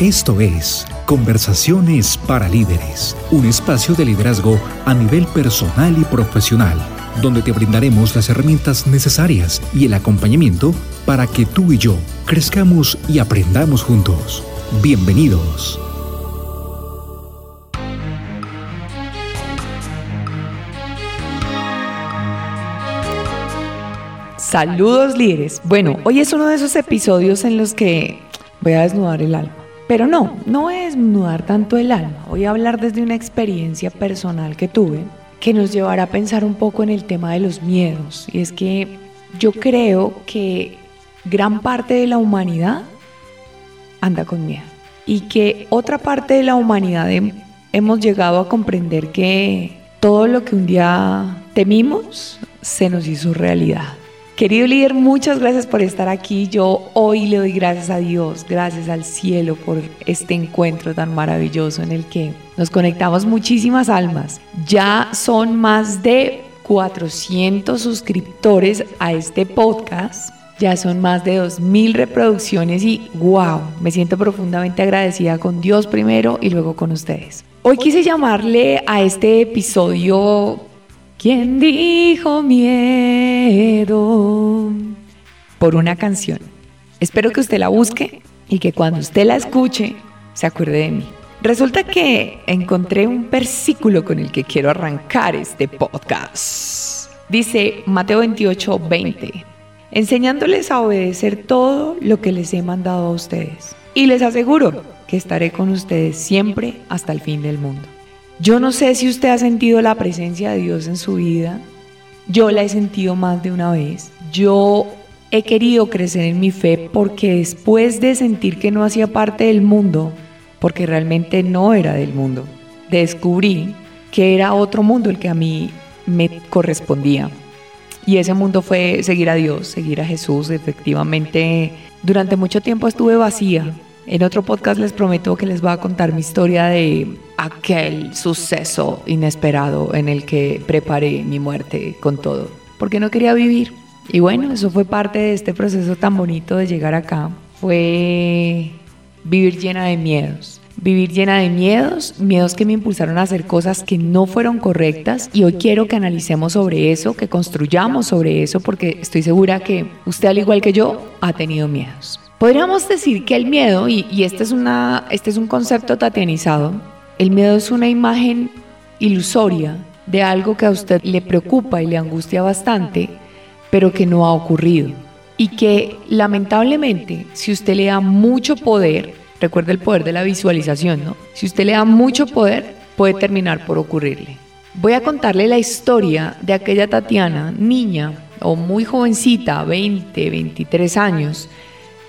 Esto es Conversaciones para Líderes, un espacio de liderazgo a nivel personal y profesional, donde te brindaremos las herramientas necesarias y el acompañamiento para que tú y yo crezcamos y aprendamos juntos. Bienvenidos. Saludos líderes. Bueno, hoy es uno de esos episodios en los que voy a desnudar el alma. Pero no, no es desnudar tanto el alma. Voy a hablar desde una experiencia personal que tuve que nos llevará a pensar un poco en el tema de los miedos. Y es que yo creo que gran parte de la humanidad anda con miedo. Y que otra parte de la humanidad hemos llegado a comprender que todo lo que un día temimos se nos hizo realidad. Querido líder, muchas gracias por estar aquí. Yo hoy le doy gracias a Dios, gracias al cielo por este encuentro tan maravilloso en el que nos conectamos muchísimas almas. Ya son más de 400 suscriptores a este podcast. Ya son más de 2.000 reproducciones y wow, me siento profundamente agradecida con Dios primero y luego con ustedes. Hoy quise llamarle a este episodio ¿Quién dijo miedo? Por una canción. Espero que usted la busque y que cuando usted la escuche se acuerde de mí. Resulta que encontré un versículo con el que quiero arrancar este podcast. Dice Mateo 28, 20, enseñándoles a obedecer todo lo que les he mandado a ustedes. Y les aseguro que estaré con ustedes siempre hasta el fin del mundo. Yo no sé si usted ha sentido la presencia de Dios en su vida. Yo la he sentido más de una vez. Yo he querido crecer en mi fe porque después de sentir que no hacía parte del mundo, porque realmente no era del mundo, descubrí que era otro mundo el que a mí me correspondía. Y ese mundo fue seguir a Dios, seguir a Jesús. Efectivamente, durante mucho tiempo estuve vacía, en otro podcast les prometo que les voy a contar mi historia de aquel suceso inesperado en el que preparé mi muerte con todo, porque no quería vivir. Y bueno, eso fue parte de este proceso tan bonito de llegar acá. Fue vivir llena de miedos. Vivir llena de miedos, miedos que me impulsaron a hacer cosas que no fueron correctas y hoy quiero que analicemos sobre eso, que construyamos sobre eso, porque estoy segura que usted al igual que yo ha tenido miedos. Podríamos decir que el miedo, y, este, es una, este es un concepto tatianizado, el miedo es una imagen ilusoria de algo que a usted le preocupa y le angustia bastante, pero que no ha ocurrido. Y que lamentablemente, si usted le da mucho poder, recuerde el poder de la visualización, ¿no? Si usted le da mucho poder, puede terminar por ocurrirle. Voy a contarle la historia de aquella Tatiana, niña o muy jovencita, 20, 23 años,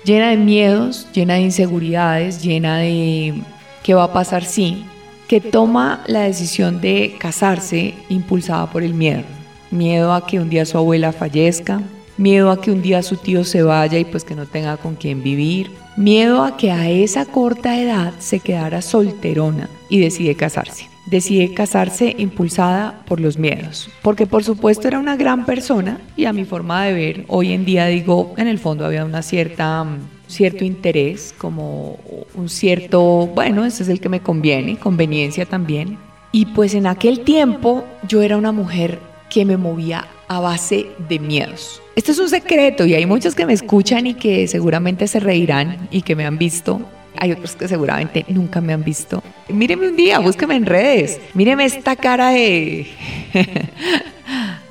llena de miedos, llena de inseguridades, llena de qué va a pasar si, que toma la decisión de casarse impulsada por el miedo. Miedo a que un día su abuela fallezca, miedo a que un día su tío se vaya y pues que no tenga con quién vivir, miedo a que a esa corta edad se quedara solterona y decide casarse decide casarse impulsada por los miedos, porque por supuesto era una gran persona y a mi forma de ver, hoy en día digo, en el fondo había una cierta mm, cierto interés, como un cierto, bueno, ese es el que me conviene, conveniencia también. Y pues en aquel tiempo yo era una mujer que me movía a base de miedos. Esto es un secreto y hay muchos que me escuchan y que seguramente se reirán y que me han visto hay otros que seguramente nunca me han visto. Míreme un día, búsqueme en redes. Míreme esta cara de,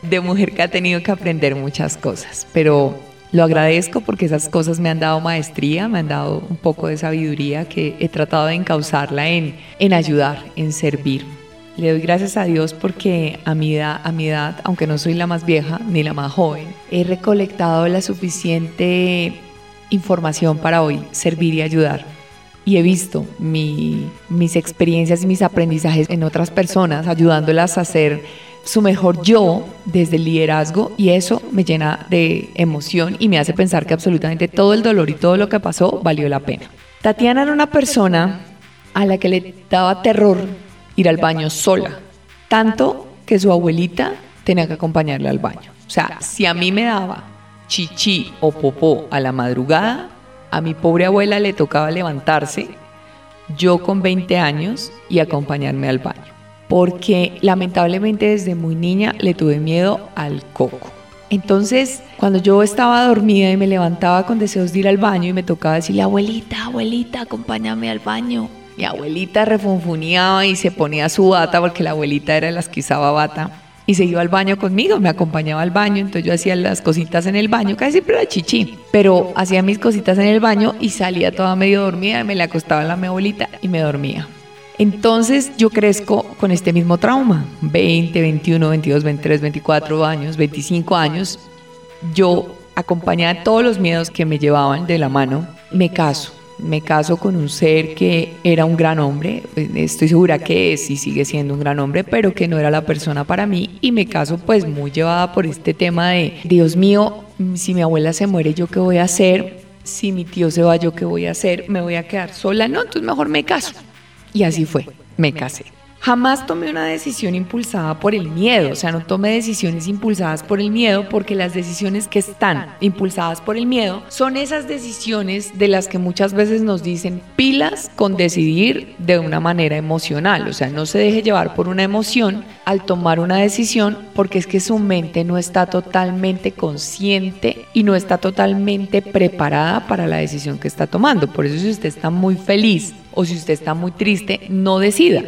de mujer que ha tenido que aprender muchas cosas. Pero lo agradezco porque esas cosas me han dado maestría, me han dado un poco de sabiduría que he tratado de encauzarla en, en ayudar, en servir. Le doy gracias a Dios porque a mi, edad, a mi edad, aunque no soy la más vieja ni la más joven, he recolectado la suficiente información para hoy servir y ayudar y he visto mis experiencias y mis aprendizajes en otras personas, ayudándolas a ser su mejor yo desde el liderazgo y eso me llena de emoción y me hace pensar que absolutamente todo el dolor y todo lo que pasó valió la pena. Tatiana era una persona a la que le daba terror ir al baño sola, tanto que su abuelita tenía que acompañarle al baño. O sea, si a mí me daba chichi o popó a la madrugada, a mi pobre abuela le tocaba levantarse yo con 20 años y acompañarme al baño. Porque lamentablemente desde muy niña le tuve miedo al coco. Entonces, cuando yo estaba dormida y me levantaba con deseos de ir al baño y me tocaba decirle, abuelita, abuelita, acompáñame al baño. Mi abuelita refunfuneaba y se ponía su bata porque la abuelita era las que usaba bata y se iba al baño conmigo, me acompañaba al baño, entonces yo hacía las cositas en el baño, casi siempre era chichi, pero hacía mis cositas en el baño y salía toda medio dormida, me le acostaba la mi abuelita y me dormía. Entonces yo crezco con este mismo trauma, 20, 21, 22, 23, 24 años, 25 años, yo acompañaba todos los miedos que me llevaban de la mano, me caso, me caso con un ser que era un gran hombre, estoy segura que es y sigue siendo un gran hombre, pero que no era la persona para mí y me caso pues muy llevada por este tema de, Dios mío, si mi abuela se muere, ¿yo qué voy a hacer? Si mi tío se va, ¿yo qué voy a hacer? ¿Me voy a quedar sola? No, entonces mejor me caso. Y así fue, me casé. Jamás tomé una decisión impulsada por el miedo, o sea, no tomé decisiones impulsadas por el miedo porque las decisiones que están impulsadas por el miedo son esas decisiones de las que muchas veces nos dicen pilas con decidir de una manera emocional, o sea, no se deje llevar por una emoción al tomar una decisión porque es que su mente no está totalmente consciente y no está totalmente preparada para la decisión que está tomando. Por eso si usted está muy feliz o si usted está muy triste, no decida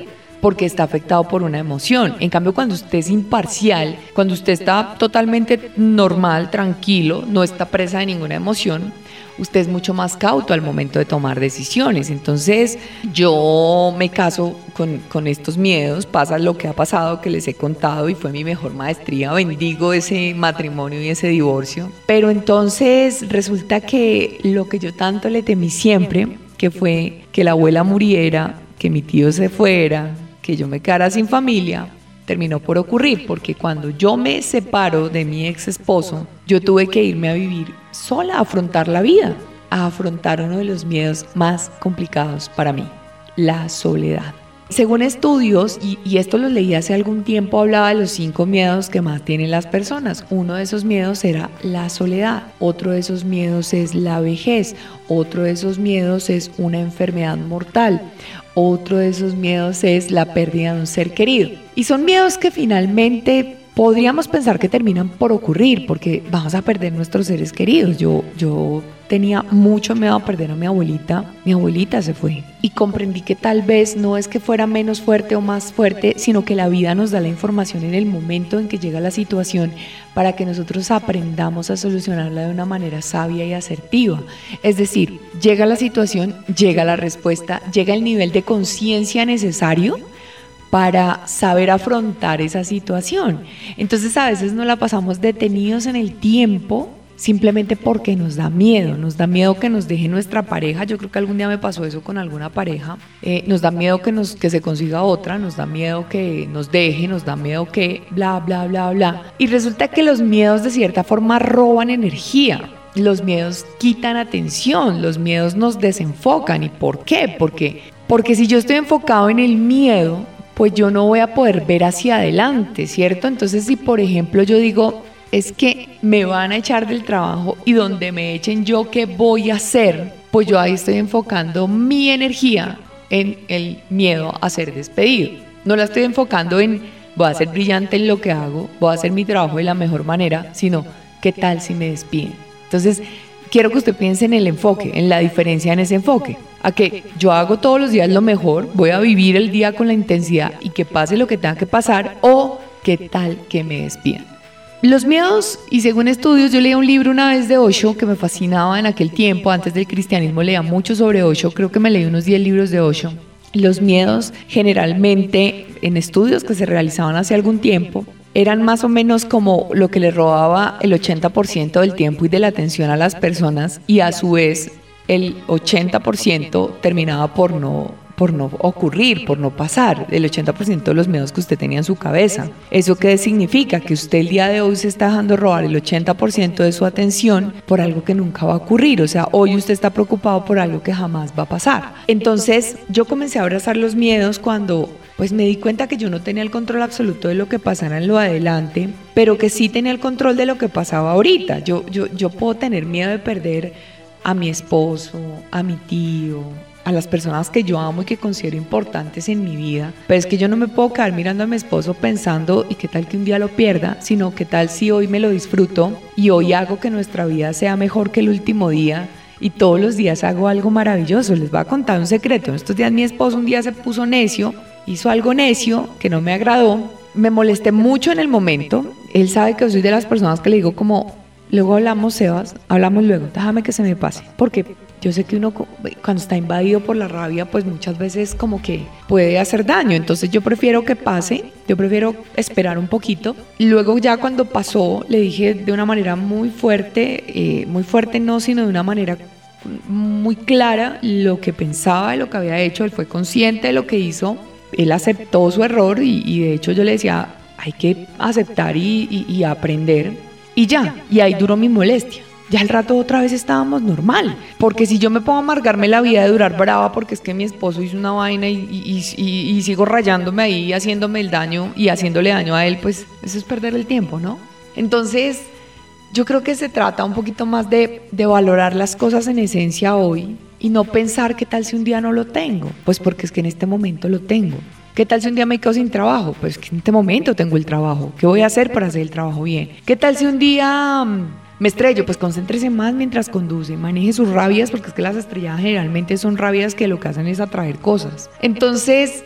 porque está afectado por una emoción. En cambio, cuando usted es imparcial, cuando usted está totalmente normal, tranquilo, no está presa de ninguna emoción, usted es mucho más cauto al momento de tomar decisiones. Entonces, yo me caso con, con, estos miedos, pasa lo que ha pasado, que les he contado y fue mi mejor maestría, bendigo ese matrimonio y ese divorcio. Pero entonces resulta que lo que yo tanto le temí siempre, que fue que la abuela muriera, que mi tío se fuera, que yo me quedara sin familia, terminó por ocurrir, porque cuando yo me separo de mi ex esposo, yo tuve que irme a vivir sola, a afrontar la vida, a afrontar uno de los miedos más complicados para mí, la soledad. Según estudios, y, esto lo leí hace algún tiempo, hablaba de los cinco miedos que más tienen las personas. Uno de esos miedos era la soledad, otro de esos miedos es la vejez, otro de esos miedos es una enfermedad mortal, otro de esos miedos es la pérdida de un ser querido. Y son miedos que finalmente podríamos pensar que terminan por ocurrir porque vamos a perder nuestros seres queridos. Yo, yo tenía mucho miedo a perder a mi abuelita. Mi abuelita se fue y comprendí que tal vez no es que fuera menos fuerte o más fuerte, sino que la vida nos da la información en el momento en que llega la situación para que nosotros aprendamos a solucionarla de una manera sabia y asertiva. Es decir, llega la situación, llega la respuesta, llega el nivel de conciencia necesario para saber afrontar esa situación. Entonces a veces no la pasamos detenidos en el tiempo simplemente porque nos da miedo, nos da miedo que nos deje nuestra pareja, yo creo que algún día me pasó eso con alguna pareja, eh, nos da miedo que, nos, que se consiga otra, nos da miedo que nos deje, nos da miedo que bla, bla, bla, bla. Y resulta que los miedos de cierta forma roban energía. Los miedos quitan atención, los miedos nos desenfocan. ¿Y por qué? Porque, porque si yo estoy enfocado en el miedo, pues yo no voy a poder ver hacia adelante, ¿cierto? Entonces si por ejemplo yo digo, es que me van a echar del trabajo y donde me echen yo, ¿qué voy a hacer? Pues yo ahí estoy enfocando mi energía en el miedo a ser despedido. No la estoy enfocando en voy a ser brillante en lo que hago, voy a hacer mi trabajo de la mejor manera, sino ¿qué tal si me despiden? Entonces, quiero que usted piense en el enfoque, en la diferencia en ese enfoque. A que yo hago todos los días lo mejor, voy a vivir el día con la intensidad y que pase lo que tenga que pasar o qué tal que me despidan. Los miedos, y según estudios, yo leía un libro una vez de Osho que me fascinaba en aquel tiempo, antes del cristianismo leía mucho sobre Osho, creo que me leí unos 10 libros de Osho. Los miedos generalmente en estudios que se realizaban hace algún tiempo eran más o menos como lo que le robaba el 80% del tiempo y de la atención a las personas y a su vez el 80% terminaba por no por no ocurrir, por no pasar, el 80% de los miedos que usted tenía en su cabeza. ¿Eso qué significa? Que usted el día de hoy se está dejando robar el 80% de su atención por algo que nunca va a ocurrir. O sea, hoy usted está preocupado por algo que jamás va a pasar. Entonces, yo comencé a abrazar los miedos cuando pues me di cuenta que yo no tenía el control absoluto de lo que pasara en lo adelante, pero que sí tenía el control de lo que pasaba ahorita. Yo, yo, yo puedo tener miedo de perder a mi esposo, a mi tío, a las personas que yo amo y que considero importantes en mi vida. Pero es que yo no me puedo quedar mirando a mi esposo pensando y qué tal que un día lo pierda, sino qué tal si hoy me lo disfruto y hoy hago que nuestra vida sea mejor que el último día y todos los días hago algo maravilloso. Les voy a contar un secreto. Estos días mi esposo un día se puso necio, hizo algo necio que no me agradó. Me molesté mucho en el momento. Él sabe que soy de las personas que le digo como, luego hablamos, Sebas, hablamos luego, déjame que se me pase. Porque yo sé que uno cuando está invadido por la rabia, pues muchas veces como que puede hacer daño. Entonces yo prefiero que pase, yo prefiero esperar un poquito. Luego ya cuando pasó, le dije de una manera muy fuerte, eh, muy fuerte no, sino de una manera muy clara lo que pensaba, de lo que había hecho. Él fue consciente de lo que hizo. Él aceptó su error y, de hecho yo le decía, hay que aceptar y, y aprender. Y ya, y ahí duró mi molestia ya al rato otra vez estábamos normal. Porque si yo me a amargarme la vida de durar brava porque es que mi esposo hizo una vaina y, sigo rayándome ahí, haciéndome el daño y haciéndole daño a él, pues eso es perder el tiempo, ¿no? Entonces, yo creo que se trata un poquito más de, de valorar las cosas en esencia hoy y no pensar qué tal si un día no lo tengo, pues porque es que en este momento lo tengo. ¿Qué tal si un día me quedo sin trabajo? Pues en este momento tengo el trabajo. ¿Qué voy a hacer para hacer el trabajo bien? ¿Qué tal si un día mm, me estrello, pues concéntrese más mientras conduce, maneje sus rabias, porque es que las estrelladas generalmente son rabias que lo que hacen es atraer cosas. Entonces,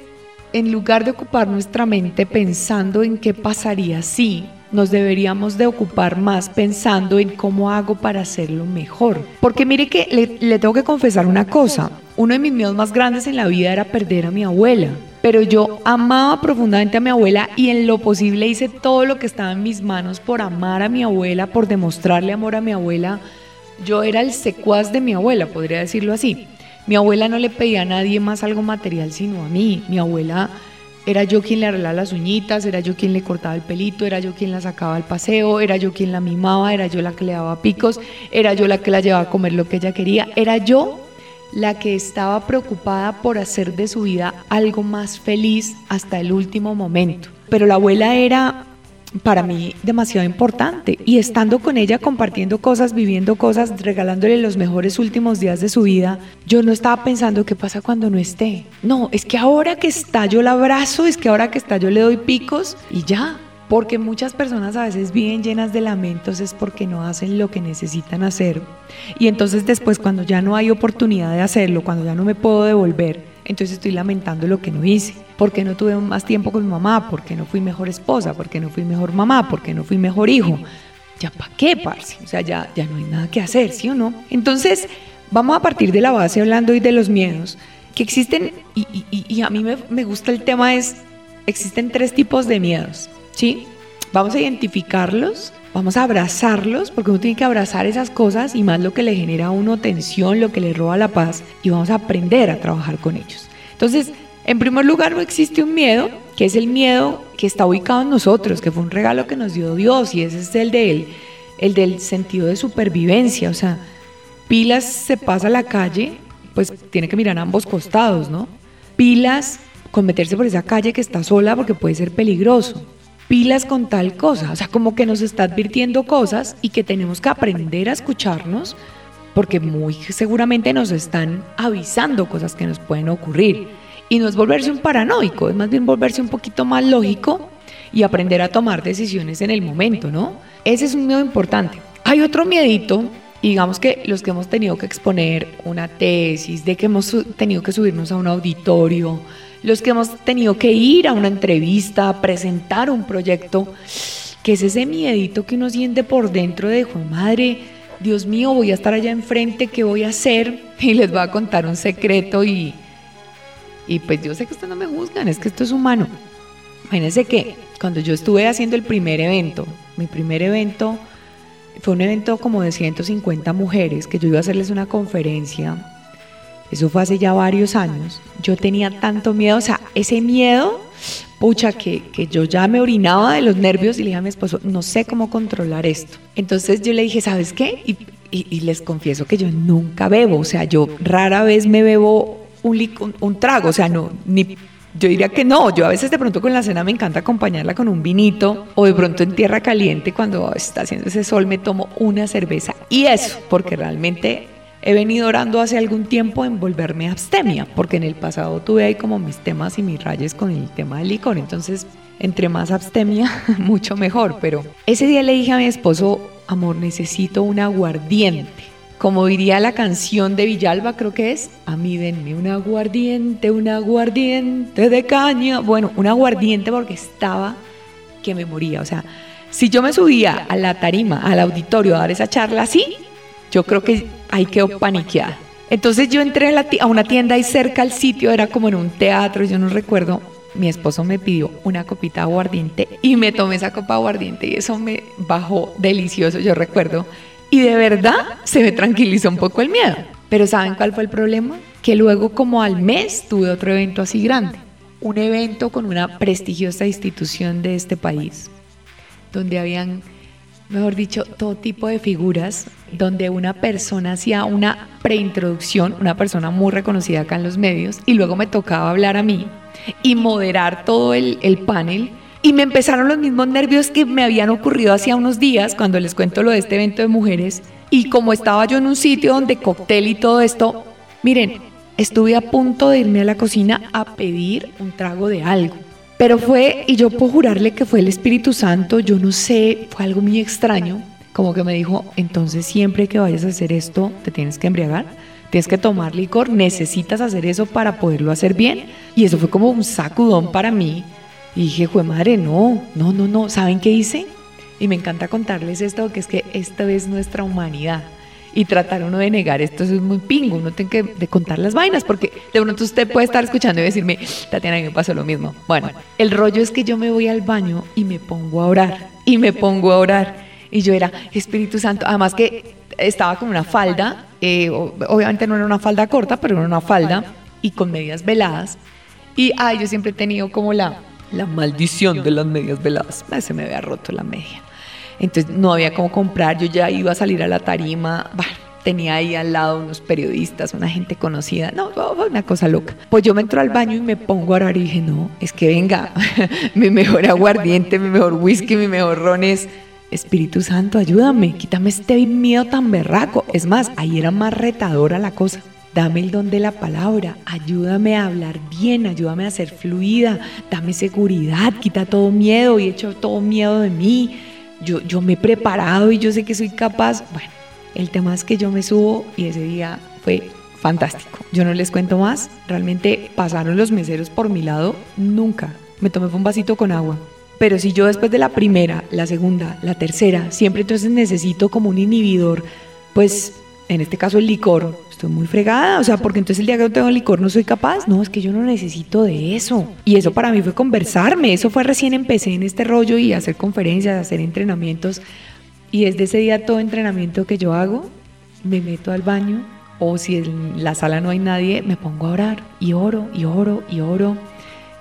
en lugar de ocupar nuestra mente pensando en qué pasaría si, nos deberíamos de ocupar más pensando en cómo hago para hacerlo mejor. Porque mire que le, le tengo que confesar una cosa, uno de mis miedos más grandes en la vida era perder a mi abuela pero yo amaba profundamente a mi abuela y en lo posible hice todo lo que estaba en mis manos por amar a mi abuela, por demostrarle amor a mi abuela. Yo era el secuaz de mi abuela, podría decirlo así. Mi abuela no le pedía a nadie más algo material sino a mí. Mi abuela era yo quien le arreglaba las uñitas, era yo quien le cortaba el pelito, era yo quien la sacaba al paseo, era yo quien la mimaba, era yo la que le daba picos, era yo la que la llevaba a comer lo que ella quería, era yo la que estaba preocupada por hacer de su vida algo más feliz hasta el último momento. Pero la abuela era para mí demasiado importante y estando con ella compartiendo cosas, viviendo cosas, regalándole los mejores últimos días de su vida, yo no estaba pensando qué pasa cuando no esté. No, es que ahora que está yo la abrazo, es que ahora que está yo le doy picos y ya, porque muchas personas a veces viven llenas de lamentos es porque no hacen lo que necesitan hacer. Y entonces después cuando ya no hay oportunidad de hacerlo, cuando ya no me puedo devolver, entonces estoy lamentando lo que no hice. Porque no tuve más tiempo con mi mamá, porque no fui mejor esposa, porque no fui mejor mamá, porque no fui mejor hijo. Ya para qué, parce. O sea, ya, ya no hay nada que hacer, ¿sí o no? Entonces, vamos a partir de la base hablando hoy de los miedos que existen, y, y a mí me, me gusta el tema es, existen tres tipos de miedos. ¿Sí? Vamos a identificarlos, vamos a abrazarlos, porque uno tiene que abrazar esas cosas y más lo que le genera a uno tensión, lo que le roba la paz, y vamos a aprender a trabajar con ellos. Entonces, en primer lugar, no existe un miedo, que es el miedo que está ubicado en nosotros, que fue un regalo que nos dio Dios, y ese es el de él, el del sentido de supervivencia. O sea, Pilas se pasa a la calle, pues tiene que mirar a ambos costados, ¿no? Pilas con meterse por esa calle que está sola porque puede ser peligroso pilas con tal cosa, o sea, como que nos está advirtiendo cosas y que tenemos que aprender a escucharnos porque muy seguramente nos están avisando cosas que nos pueden ocurrir. Y no es volverse un paranoico, es más bien volverse un poquito más lógico y aprender a tomar decisiones en el momento, ¿no? Ese es un miedo importante. Hay otro miedito, digamos que los que hemos tenido que exponer una tesis, de que hemos tenido que subirnos a un auditorio, los que hemos tenido que ir a una entrevista, a presentar un proyecto, que es ese miedito que uno siente por dentro de, madre, Dios mío, voy a estar allá enfrente, ¿qué voy a hacer? Y les voy a contar un secreto y, y pues yo sé que ustedes no me juzgan, es que esto es humano. Imagínense que cuando yo estuve haciendo el primer evento, mi primer evento fue un evento como de 150 mujeres, que yo iba a hacerles una conferencia eso fue hace ya varios años, yo tenía tanto miedo, o sea, ese miedo, pucha, que, que yo ya me orinaba de los nervios y le dije a mi esposo, no sé cómo controlar esto. Entonces yo le dije, ¿sabes qué? Y, les confieso que yo nunca bebo, o sea, yo rara vez me bebo un, un, trago, o sea, no, ni yo diría que no, yo a veces de pronto con la cena me encanta acompañarla con un vinito o de pronto en tierra caliente cuando está haciendo ese sol me tomo una cerveza y eso, porque realmente he venido orando hace algún tiempo en volverme abstemia, porque en el pasado tuve ahí como mis temas y mis rayes con el tema del licor. Entonces, entre más abstemia, mucho mejor. Pero ese día le dije a mi esposo, amor, necesito un aguardiente. Como diría la canción de Villalba, creo que es, a mí denme un aguardiente, un aguardiente de caña. Bueno, un aguardiente porque estaba que me moría. O sea, si yo me subía a la tarima, al auditorio a dar esa charla así, yo creo que ahí quedó paniqueada. Entonces yo entré a, una tienda ahí cerca al sitio, era como en un teatro, yo no recuerdo. Mi esposo me pidió una copita de aguardiente y me tomé esa copa de aguardiente y eso me bajó delicioso, yo recuerdo. Y de verdad se me tranquilizó un poco el miedo. Pero ¿saben cuál fue el problema? Que luego como al mes tuve otro evento así grande. Un evento con una prestigiosa institución de este país, donde habían mejor dicho, todo tipo de figuras donde una persona hacía una preintroducción, una persona muy reconocida acá en los medios, y luego me tocaba hablar a mí y moderar todo el, el panel. Y me empezaron los mismos nervios que me habían ocurrido hacía unos días cuando les cuento lo de este evento de mujeres. Y como estaba yo en un sitio donde cóctel y todo esto, miren, estuve a punto de irme a la cocina a pedir un trago de algo pero fue, y yo puedo jurarle que fue el Espíritu Santo, yo no sé, fue algo muy extraño, como que me dijo, entonces siempre que vayas a hacer esto, te tienes que embriagar, tienes que tomar licor, necesitas hacer eso para poderlo hacer bien. Y eso fue como un sacudón para mí. Y dije, fue madre, no, no, no, no, ¿saben qué hice? Y me encanta contarles esto, que es que esta es nuestra humanidad y tratar uno de negar esto es muy pingo, uno tiene que de contar las vainas, porque de pronto usted puede estar escuchando y decirme, Tatiana, a mí me pasó lo mismo. Bueno, el rollo es que yo me voy al baño y me pongo a orar, y me pongo a orar, y yo era Espíritu Santo, además que estaba con una falda, eh, obviamente no era una falda corta, pero era una falda, y con medias veladas, y ay, yo siempre he tenido como la, la maldición de las medias veladas, se me había roto la media. Entonces no había cómo comprar, yo ya iba a salir a la tarima, tenía ahí al lado unos periodistas, una gente conocida, no, fue una cosa loca. Pues yo me entro al baño y me pongo a orar y dije, no, es que venga, mi mejor aguardiente, mi mejor whisky, mi mejor ron es... Espíritu Santo, ayúdame, quítame este miedo tan berraco. Es más, ahí era más retadora la cosa. Dame el don de la palabra, ayúdame a hablar bien, ayúdame a ser fluida, dame seguridad, quita todo miedo y echo todo miedo de mí yo, me he preparado y yo sé que soy capaz. Bueno, el tema es que yo me subo y ese día fue fantástico. Yo no les cuento más, realmente pasaron los meseros por mi lado, nunca. Me tomé un vasito con agua. Pero si yo después de la primera, la segunda, la tercera, siempre entonces necesito como un inhibidor, pues en este caso el licor, estoy muy fregada, o sea, porque entonces el día que no tengo licor no soy capaz, no, es que yo no necesito de eso. Y eso para mí fue conversarme, eso fue recién empecé en este rollo y hacer conferencias, hacer entrenamientos. Y desde ese día todo entrenamiento que yo hago, me meto al baño o si en la sala no hay nadie, me pongo a orar y oro y oro y oro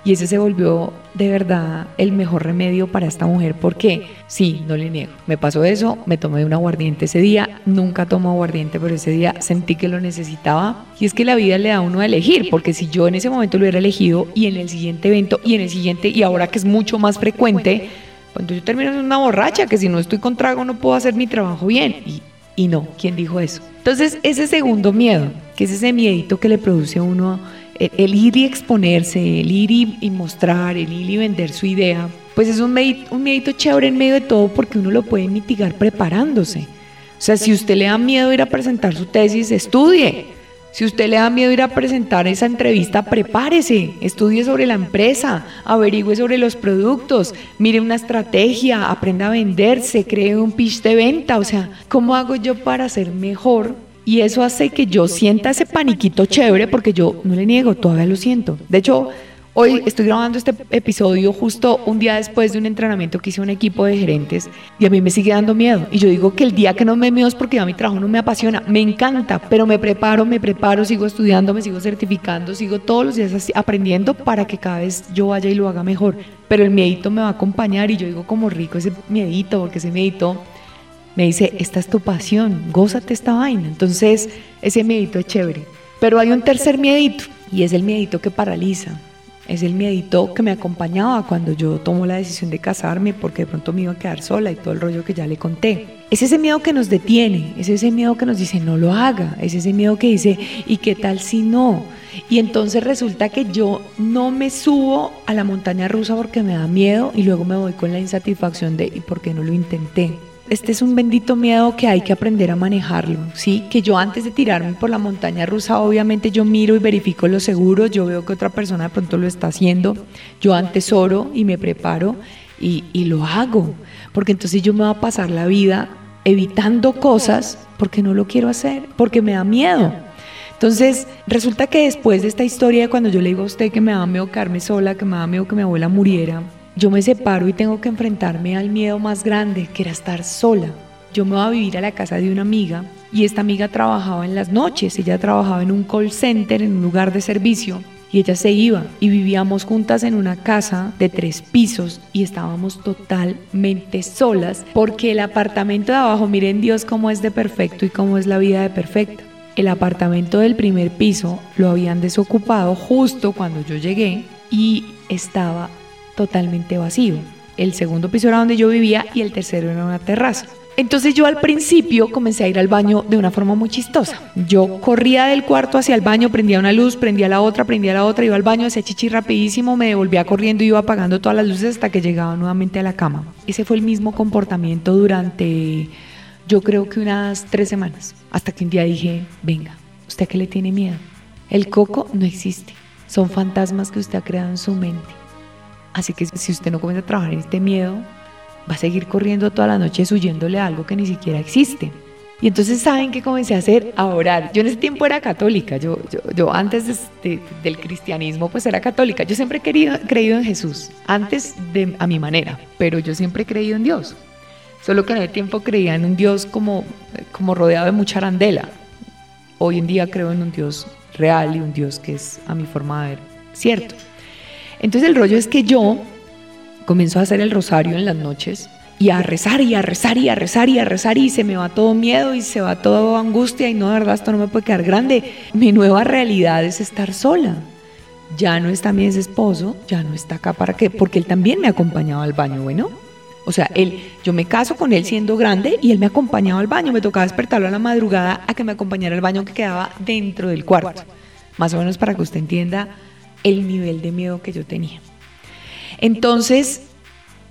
y ese se volvió de verdad el mejor remedio para esta mujer porque sí, no le niego, me pasó eso, me tomé un aguardiente ese día, nunca tomo aguardiente, pero ese día sentí que lo necesitaba y es que la vida le da a uno a elegir, porque si yo en ese momento lo hubiera elegido y en el siguiente evento y en el siguiente y ahora que es mucho más frecuente, cuando yo termino en una borracha, que si no estoy con no puedo hacer mi trabajo bien y, y no, ¿quién dijo eso? Entonces ese segundo miedo, que es ese miedito que le produce a uno el, ir y exponerse, el ir y, mostrar, el ir y vender su idea, pues es un un medito chévere en medio de todo porque uno lo puede mitigar preparándose. O sea, si usted le da miedo ir a presentar su tesis, estudie. Si usted le da miedo ir a presentar esa entrevista, prepárese, estudie sobre la empresa, averigüe sobre los productos, mire una estrategia, aprenda a venderse, cree un pitch de venta. O sea, ¿cómo hago yo para ser mejor y eso hace que yo sienta ese paniquito chévere porque yo no le niego, todavía lo siento. De hecho, hoy estoy grabando este episodio justo un día después de un entrenamiento que hice un equipo de gerentes y a mí me sigue dando miedo. Y yo digo que el día que no me miedo es porque ya mi trabajo no me apasiona, me encanta, pero me preparo, me preparo, sigo estudiando, me sigo certificando, sigo todos los días aprendiendo para que cada vez yo vaya y lo haga mejor. Pero el miedito me va a acompañar y yo digo como rico ese miedito, porque ese miedito me dice, esta es tu pasión, gózate esta vaina. Entonces, ese miedito es chévere. Pero hay un tercer miedito y es el miedito que paraliza. es el miedito que me acompañaba cuando yo tomo la decisión de casarme porque de pronto me iba a quedar sola y todo el rollo que ya le conté. Es ese miedo que nos detiene, es ese miedo que nos dice no lo haga, es ese miedo que dice ¿y qué tal si no? Y entonces resulta que yo no me subo a la montaña rusa porque me da miedo y luego me voy con la insatisfacción de ¿y por qué no lo intenté? Este es un bendito miedo que hay que aprender a manejarlo, ¿sí? Que yo antes de tirarme por la montaña rusa, obviamente yo miro y verifico lo seguro, yo veo que otra persona de pronto lo está haciendo, yo antes oro y me preparo y, y lo hago, porque entonces yo me voy a pasar la vida evitando cosas porque no lo quiero hacer, porque me da miedo. Entonces, resulta que después de esta historia, cuando yo le digo a usted que me da miedo quedarme sola, que me da miedo que mi abuela muriera, yo me separo y tengo que enfrentarme al miedo más grande, que era estar sola. Yo me voy a vivir a la casa de una amiga y esta amiga trabajaba en las noches, ella trabajaba en un call center, en un lugar de servicio y ella se iba y vivíamos juntas en una casa de tres pisos y estábamos totalmente solas porque el apartamento de abajo, miren Dios cómo es de perfecto y cómo es la vida de perfecta. El apartamento del primer piso lo habían desocupado justo cuando yo llegué y estaba totalmente vacío. El segundo piso era donde yo vivía y el tercero era una terraza. Entonces yo al principio comencé a ir al baño de una forma muy chistosa. Yo corría del cuarto hacia el baño, prendía una luz, prendía la otra, prendía la otra, iba al baño, hacía chichi rapidísimo, me devolvía corriendo y iba apagando todas las luces hasta que llegaba nuevamente a la cama. Ese fue el mismo comportamiento durante yo creo que unas tres semanas, hasta que un día dije, venga, ¿usted a qué le tiene miedo? El coco no existe, son fantasmas que usted ha creado en su mente. Así que si usted no comienza a trabajar en este miedo, va a seguir corriendo toda la noche huyéndole a algo que ni siquiera existe. Y entonces, ¿saben qué comencé a hacer? A orar. Yo en ese tiempo era católica. Yo, yo, antes del cristianismo, pues era católica. Yo siempre he creído en Jesús, antes de a mi manera, pero yo siempre he creído en Dios. Solo que en ese tiempo creía en un Dios como, como rodeado de mucha arandela. Hoy en día creo en un Dios real y un Dios que es a mi forma de ver cierto. Entonces el rollo es que yo comienzo a hacer el rosario en las noches y a rezar y a rezar y a rezar y a rezar y se me va todo miedo y se va toda angustia y no, de verdad, esto no me puede quedar grande. Mi nueva realidad es estar sola. Ya no está mi ex esposo, ya no está acá para qué, porque él también me acompañaba al baño, bueno. O sea, él, yo me caso con él siendo grande y él me acompañaba al baño, me tocaba despertarlo a la madrugada a que me acompañara al baño que quedaba dentro del cuarto. Más o menos para que usted entienda el nivel de miedo que yo tenía. Entonces,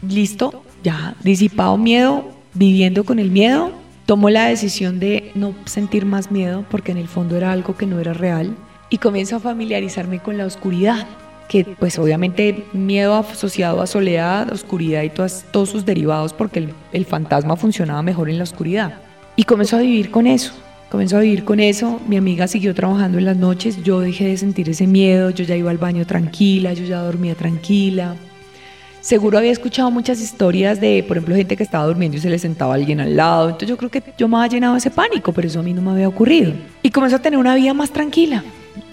listo, ya disipado miedo, viviendo con el miedo, tomo la decisión de no sentir más miedo porque en el fondo era algo que no era real y comienzo a familiarizarme con la oscuridad, que pues obviamente miedo asociado a soledad, oscuridad y todos sus derivados porque el, el fantasma funcionaba mejor en la oscuridad. Y comenzó a vivir con eso. Comenzó a vivir con eso, mi amiga siguió trabajando en las noches, yo dejé de sentir ese miedo, yo ya iba al baño tranquila, yo ya dormía tranquila. Seguro había escuchado muchas historias de, por ejemplo, gente que estaba durmiendo y se le sentaba alguien al lado, entonces yo creo que yo me había llenado ese pánico, pero eso a mí no me había ocurrido. Y comenzó a tener una vida más tranquila.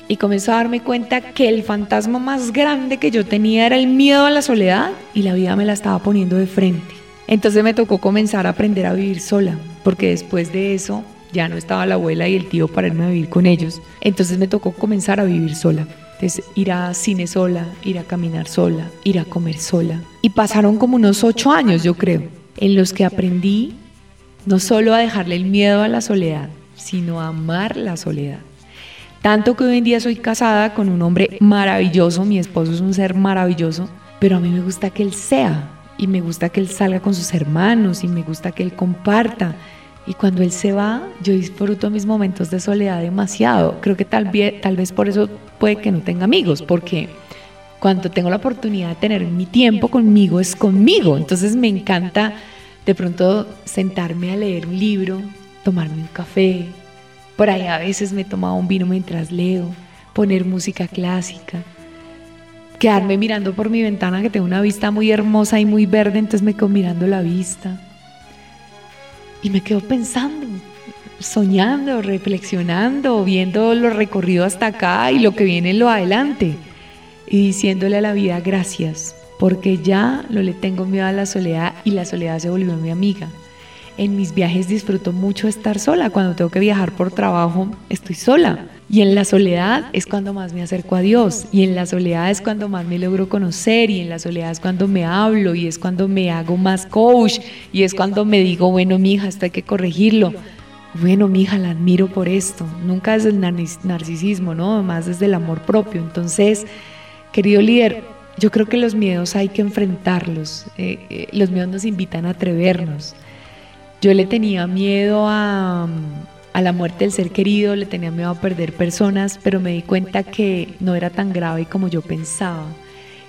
Y comenzó a darme cuenta que el fantasma más grande que yo tenía era el miedo a la soledad y la vida me la estaba poniendo de frente. Entonces me tocó comenzar a aprender a vivir sola, porque después de eso ya no estaba la abuela y el tío para irme a vivir con ellos. Entonces me tocó comenzar a vivir sola. Entonces, ir a cine sola, ir a caminar sola, ir a comer sola. Y pasaron como unos ocho años, yo creo, en los que aprendí no solo a dejarle el miedo a la soledad, sino a amar la soledad. Tanto que hoy en día soy casada con un hombre maravilloso, mi esposo es un ser maravilloso, pero a mí me gusta que él sea, y me gusta que él salga con sus hermanos, y me gusta que él comparta, y cuando él se va, yo disfruto mis momentos de soledad demasiado. Creo que tal vez, tal vez por eso puede que no tenga amigos, porque cuando tengo la oportunidad de tener mi tiempo conmigo es conmigo. Entonces me encanta de pronto sentarme a leer un libro, tomarme un café. Por ahí a veces me tomaba un vino mientras leo, poner música clásica, quedarme mirando por mi ventana que tengo una vista muy hermosa y muy verde, entonces me quedo mirando la vista y me quedo pensando, soñando, reflexionando, viendo lo recorrido hasta acá y lo que viene en lo adelante. Y diciéndole a la vida gracias, porque ya no le tengo miedo a la soledad y la soledad se volvió mi amiga. En mis viajes disfruto mucho estar sola. Cuando tengo que viajar por trabajo, estoy sola. Y en la soledad es cuando más me acerco a Dios. Y en la soledad es cuando más me logro conocer. Y en la soledad es cuando me hablo. Y es cuando me hago más coach. Y es cuando me digo, bueno, mi hija, esto hay que corregirlo. Bueno, mi hija, la admiro por esto. Nunca desde el narcisismo, ¿no? Más desde el amor propio. Entonces, querido líder, yo creo que los miedos hay que enfrentarlos. Eh, eh, los miedos nos invitan a atrevernos. Yo le tenía miedo a a la muerte del ser querido, le tenía miedo a perder personas, pero me di cuenta que no era tan grave como yo pensaba,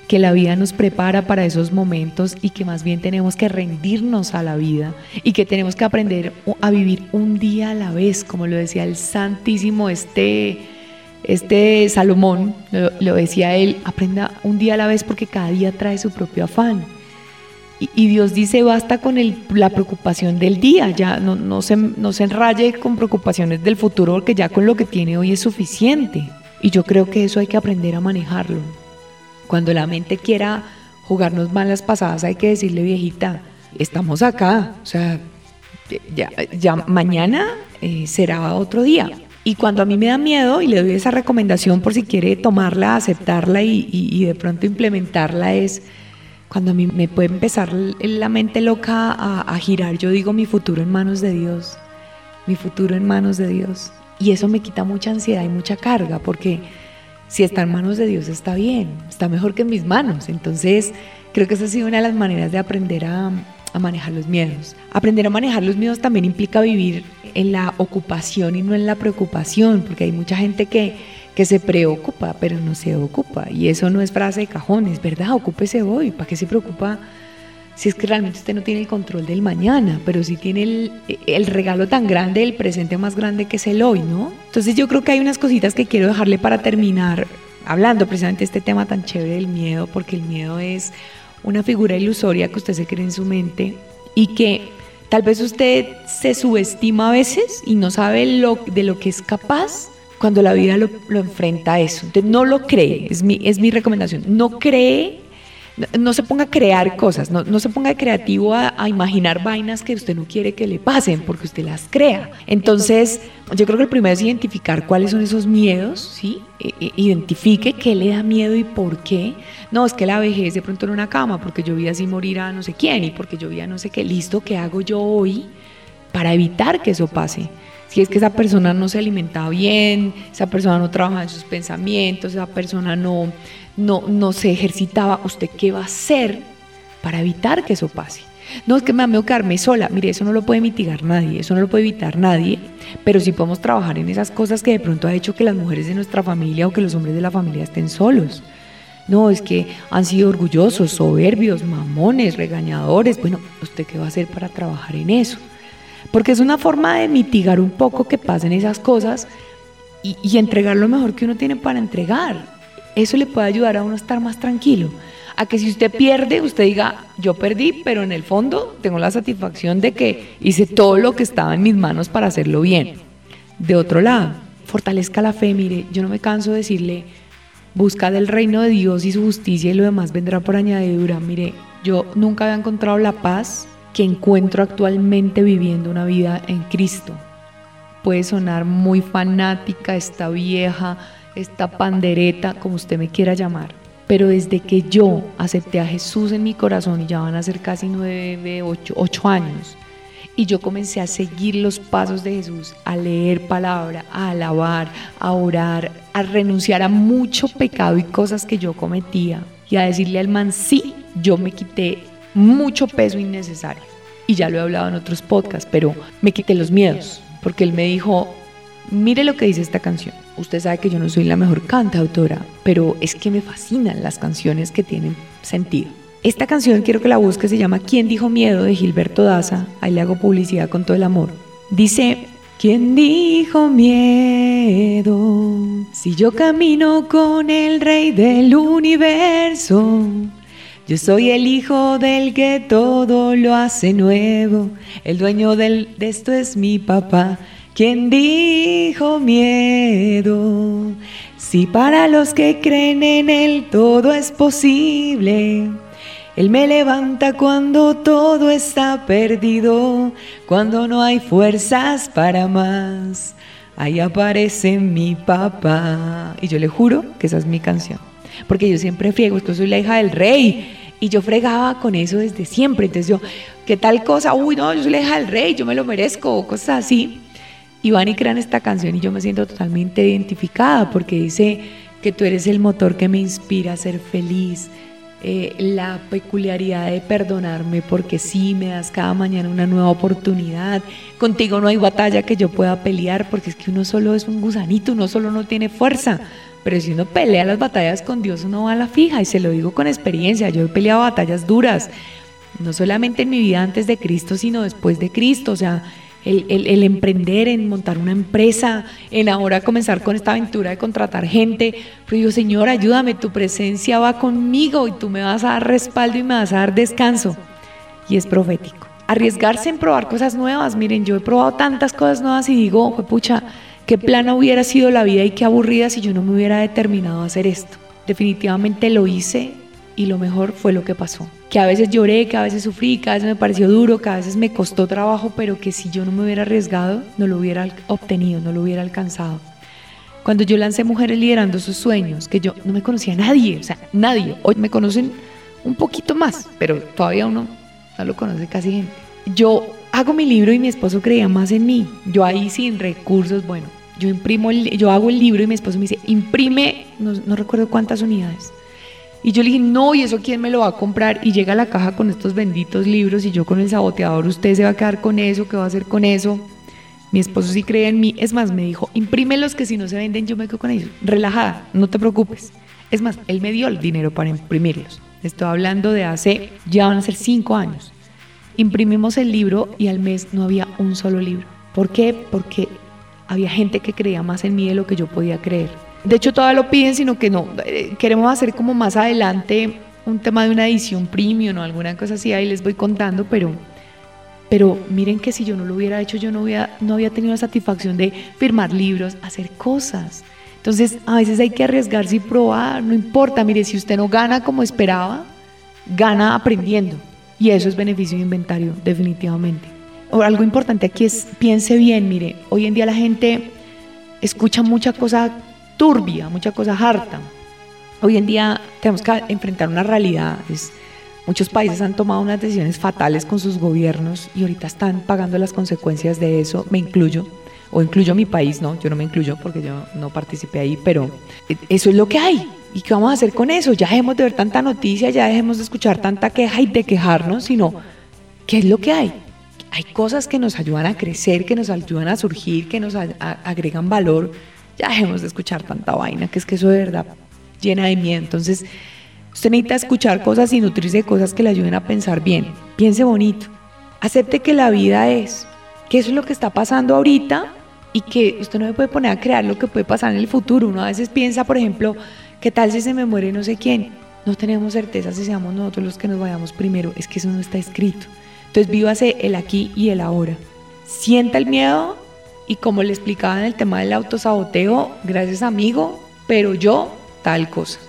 que la vida nos prepara para esos momentos y que más bien tenemos que rendirnos a la vida y que tenemos que aprender a vivir un día a la vez, como lo decía el santísimo este, este Salomón, lo, lo decía él, aprenda un día a la vez porque cada día trae su propio afán. Y, Dios dice, basta con la preocupación del día, ya no, no, se, no se enraye con preocupaciones del futuro, porque ya con lo que tiene hoy es suficiente. Y yo creo que eso hay que aprender a manejarlo. Cuando la mente quiera jugarnos malas pasadas, hay que decirle, viejita, estamos acá, o sea, ya, ya mañana eh, será otro día. Y cuando a mí me da miedo y le doy esa recomendación por si quiere tomarla, aceptarla y, y de pronto implementarla, es cuando a mí me puede empezar la mente loca a, girar, yo digo mi futuro en manos de Dios, mi futuro en manos de Dios. Y eso me quita mucha ansiedad y mucha carga, porque si está en manos de Dios está bien, está mejor que en mis manos. Entonces, creo que esa ha sido una de las maneras de aprender a, a manejar los miedos. Aprender a manejar los miedos también implica vivir en la ocupación y no en la preocupación, porque hay mucha gente que que se preocupa, pero no se ocupa. Y eso no es frase de cajón, es verdad, ocúpese hoy. ¿Para qué se preocupa si es que realmente usted no tiene el control del mañana, pero sí tiene el, el, regalo tan grande, el presente más grande que es el hoy, ¿no? Entonces yo creo que hay unas cositas que quiero dejarle para terminar hablando precisamente de este tema tan chévere del miedo, porque el miedo es una figura ilusoria que usted se cree en su mente y que tal vez usted se subestima a veces y no sabe lo, de lo que es capaz cuando la vida lo, enfrenta a eso. Entonces, no lo cree, es mi, es mi recomendación. No cree, no, se ponga a crear cosas, no, no se ponga creativo a, imaginar vainas que usted no quiere que le pasen, porque usted las crea. Entonces, yo creo que el primero es identificar cuáles son esos miedos, ¿sí? identifique qué le da miedo y por qué. No, es que la vejez de pronto en una cama, porque yo vi así morir a no sé quién y porque yo vi a no sé qué. Listo, ¿qué hago yo hoy para evitar que eso pase? Si es que esa persona no se alimenta bien, esa persona no trabaja en sus pensamientos, esa persona no, no, no se ejercitaba, ¿usted qué va a hacer para evitar que eso pase? No, es que me miedo quedarme sola. Mire, eso no lo puede mitigar nadie, eso no lo puede evitar nadie, pero sí podemos trabajar en esas cosas que de pronto ha hecho que las mujeres de nuestra familia o que los hombres de la familia estén solos. No, es que han sido orgullosos, soberbios, mamones, regañadores. Bueno, ¿usted qué va a hacer para trabajar en eso? Porque es una forma de mitigar un poco que pasen esas cosas y, entregar lo mejor que uno tiene para entregar. Eso le puede ayudar a uno a estar más tranquilo. A que si usted pierde, usted diga, yo perdí, pero en el fondo tengo la satisfacción de que hice todo lo que estaba en mis manos para hacerlo bien. De otro lado, fortalezca la fe, mire, yo no me canso de decirle, busca del reino de Dios y su justicia y lo demás vendrá por añadidura. Mire, yo nunca había encontrado la paz que encuentro actualmente viviendo una vida en Cristo. Puede sonar muy fanática, esta vieja, esta pandereta, como usted me quiera llamar. Pero desde que yo acepté a Jesús en mi corazón, y ya van a ser casi nueve, ocho, ocho años, y yo comencé a seguir los pasos de Jesús, a leer palabra, a alabar, a orar, a renunciar a mucho pecado y cosas que yo cometía, y a decirle al man, sí, yo me quité mucho peso innecesario. Y ya lo he hablado en otros podcasts, pero me quité los miedos, porque él me dijo, mire lo que dice esta canción. Usted sabe que yo no soy la mejor cantautora, pero es que me fascinan las canciones que tienen sentido. Esta canción quiero que la busque, se llama ¿Quién dijo miedo? de Gilberto Daza. Ahí le hago publicidad con todo el amor. Dice, ¿quién dijo miedo? Si yo camino con el rey del universo, yo soy el hijo del que todo lo hace nuevo. El dueño de esto es mi papá. Quien dijo miedo? Si para los que creen en él todo es posible. Él me levanta cuando todo está perdido, cuando no hay fuerzas para más. ahí aparece mi papá. Y yo le juro que esa es mi canción. Porque yo siempre friego, es que soy la hija del rey. Y yo fregaba con eso desde siempre. Entonces yo, ¿qué tal cosa? Uy, no, yo soy la hija del rey, yo me lo merezco, cosas así. Y van y crean esta canción y yo me siento totalmente identificada porque dice que tú eres el motor que me inspira a ser feliz, eh, la peculiaridad de perdonarme porque sí me das cada mañana una nueva oportunidad. Contigo no hay batalla que yo pueda pelear porque es que uno solo es un gusanito, uno solo no tiene fuerza. Pero si uno pelea las batallas con Dios, uno va a la fija y se lo digo con experiencia. Yo he peleado batallas duras, no solamente en mi vida antes de Cristo, sino después de Cristo. O sea, el, emprender, en montar una empresa, en ahora comenzar con esta aventura de contratar gente. Pero digo, Señor, ayúdame, tu presencia va conmigo y tú me vas a dar respaldo y me vas a dar descanso. Y es profético. Arriesgarse en probar cosas nuevas. Miren, yo he probado tantas cosas nuevas y digo, pucha, qué plana hubiera sido la vida y qué aburrida si yo no me hubiera determinado a hacer esto. Definitivamente lo hice y lo mejor fue lo que pasó. Que a veces lloré, que a veces sufrí, que a veces me pareció duro, que a veces me costó trabajo, pero que si yo no me hubiera arriesgado, no lo hubiera obtenido, no lo hubiera alcanzado. Cuando yo lancé Mujeres Liderando sus Sueños, que yo no me conocía a nadie, o sea, nadie. Hoy me conocen un poquito más, pero todavía uno no lo conoce casi gente. Yo hago mi libro y mi esposo creía más en mí. Yo ahí sin recursos, bueno, yo imprimo, yo hago el libro y mi esposo me dice, imprime, no, recuerdo cuántas unidades y yo le dije, no, ¿y eso quién me lo va a comprar? Y llega a la caja con estos benditos libros y yo con el saboteador, usted se va a quedar con eso, ¿qué va a hacer con eso? Mi esposo sí cree en mí. Es más, me dijo, los que si no se venden yo me quedo con ellos. Relajada, no te preocupes. Es más, él me dio el dinero para imprimirlos. Estoy hablando de hace, ya van a ser cinco años. Imprimimos el libro y al mes no había un solo libro. ¿Por qué? Porque había gente que creía más en mí de lo que yo podía creer. De hecho, todavía lo piden, sino que no. Eh, queremos hacer como más adelante un tema de una edición premium o alguna cosa así, ahí les voy contando, pero, pero miren que si yo no lo hubiera hecho, yo no, hubiera, no había tenido la satisfacción de firmar libros, hacer cosas. Entonces, a veces hay que arriesgarse y probar, no importa, mire, si usted no gana como esperaba, gana aprendiendo. Y eso es beneficio de inventario, definitivamente. Algo importante aquí es, piense bien, mire, hoy en día la gente escucha mucha cosa turbia, mucha cosa harta. Hoy en día tenemos que enfrentar una realidad. muchos países han tomado unas decisiones fatales con sus gobiernos y ahorita están pagando las consecuencias de eso. Me incluyo, o incluyo mi país, no, yo no me incluyo porque yo no participé ahí, pero eso es lo que hay. ¿Y qué vamos a hacer con eso? Ya dejemos de ver tanta noticia, ya dejemos de escuchar tanta queja y de quejarnos, sino ¿qué es lo que hay? Hay cosas que nos ayudan a crecer, que nos ayudan a surgir, que nos agregan valor ya dejemos de escuchar tanta vaina, que es que eso de verdad llena de miedo. Entonces, usted necesita escuchar cosas y nutrirse de cosas que le ayuden a pensar bien. Piense bonito. Acepte que la vida es, que eso es lo que está pasando ahorita y que usted no me puede poner a crear lo que puede pasar en el futuro. Uno a veces piensa, por ejemplo, ¿qué tal si se me muere no sé quién? No tenemos certeza si seamos nosotros los que nos vayamos primero. Es que eso no está escrito. Entonces, vívase el aquí y el ahora. Sienta el miedo y como le explicaba en el tema del autosaboteo, gracias amigo, pero yo tal cosa.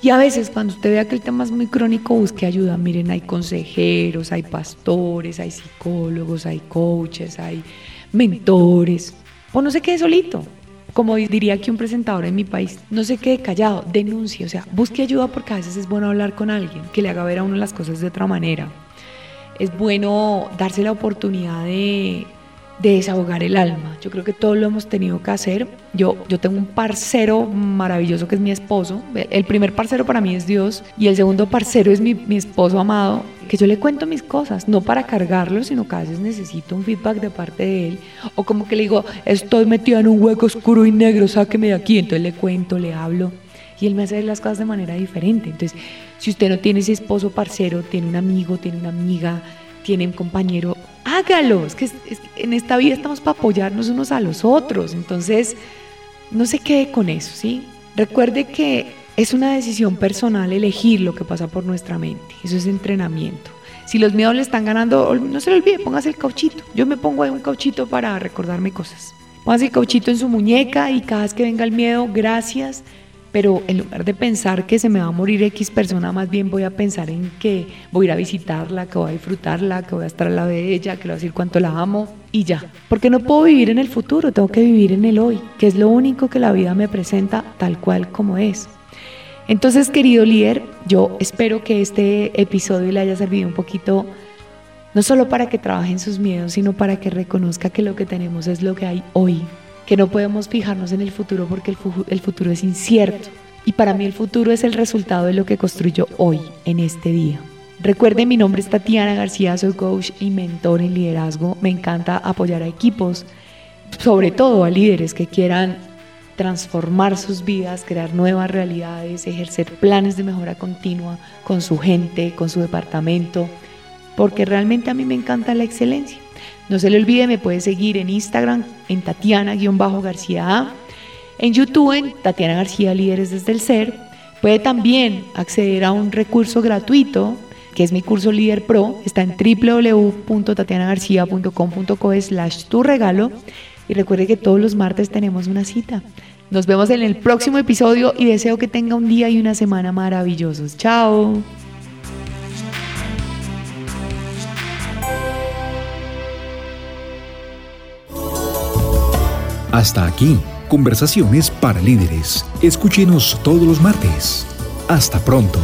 Y a veces cuando usted vea que el tema es muy crónico, busque ayuda. Miren, hay consejeros, hay pastores, hay psicólogos, hay coaches, hay mentores. O no se quede solito. Como diría aquí un presentador en mi país, no se quede callado, denuncie, o sea, busque ayuda porque a veces es bueno hablar con alguien que le haga ver a uno las cosas de otra manera. Es bueno darse la oportunidad de de desahogar el alma. Yo creo que todos lo hemos tenido que hacer. Yo, yo tengo un parcero maravilloso que es mi esposo. El primer parcero para mí es Dios y el segundo parcero es mi, mi esposo amado, que yo le cuento mis cosas, no para cargarlo, sino que a veces necesito un feedback de parte de él. O como que le digo, estoy metido en un hueco oscuro y negro, sáqueme de aquí. Entonces le cuento, le hablo y él me hace las cosas de manera diferente. Entonces, si usted no tiene ese esposo parcero, tiene un amigo, tiene una amiga, tiene un compañero, hágalo. Es que, en esta vida estamos para apoyarnos unos a los otros. Entonces, no se quede con eso, ¿sí? Recuerde que es una decisión personal elegir lo que pasa por nuestra mente. Eso es entrenamiento. Si los miedos le están ganando, no se le olvide, póngase el cauchito. Yo me pongo ahí un cauchito para recordarme cosas. Póngase el cauchito en su muñeca y cada vez que venga el miedo, gracias, pero en lugar de pensar que se me va a morir X persona, más bien voy a pensar en que voy a ir a visitarla, que voy a disfrutarla, que voy a estar al lado de ella, que le voy a decir cuánto la amo y ya. Porque no puedo vivir en el futuro, tengo que vivir en el hoy, que es lo único que la vida me presenta tal cual como es. Entonces, querido líder, yo espero que este episodio le haya servido un poquito, no solo para que trabaje en sus miedos, sino para que reconozca que lo que tenemos es lo que hay hoy que no podemos fijarnos en el futuro porque el, futuro es incierto. Y para mí el futuro es el resultado de lo que construyo hoy, en este día. Recuerden, mi nombre es Tatiana García, soy coach y mentor en liderazgo. Me encanta apoyar a equipos, sobre todo a líderes que quieran transformar sus vidas, crear nuevas realidades, ejercer planes de mejora continua con su gente, con su departamento, porque realmente a mí me encanta la excelencia. No se le olvide, me puede seguir en Instagram en Tatiana-García en YouTube en Tatiana García Líderes desde el Ser. Puede también acceder a un recurso gratuito que es mi curso Líder Pro. Está en www.tatianagarcia.com.co slash tu regalo. Y recuerde que todos los martes tenemos una cita. Nos vemos en el próximo episodio y deseo que tenga un día y una semana maravillosos. Chao. Hasta aquí, conversaciones para líderes. Escúchenos todos los martes. Hasta pronto.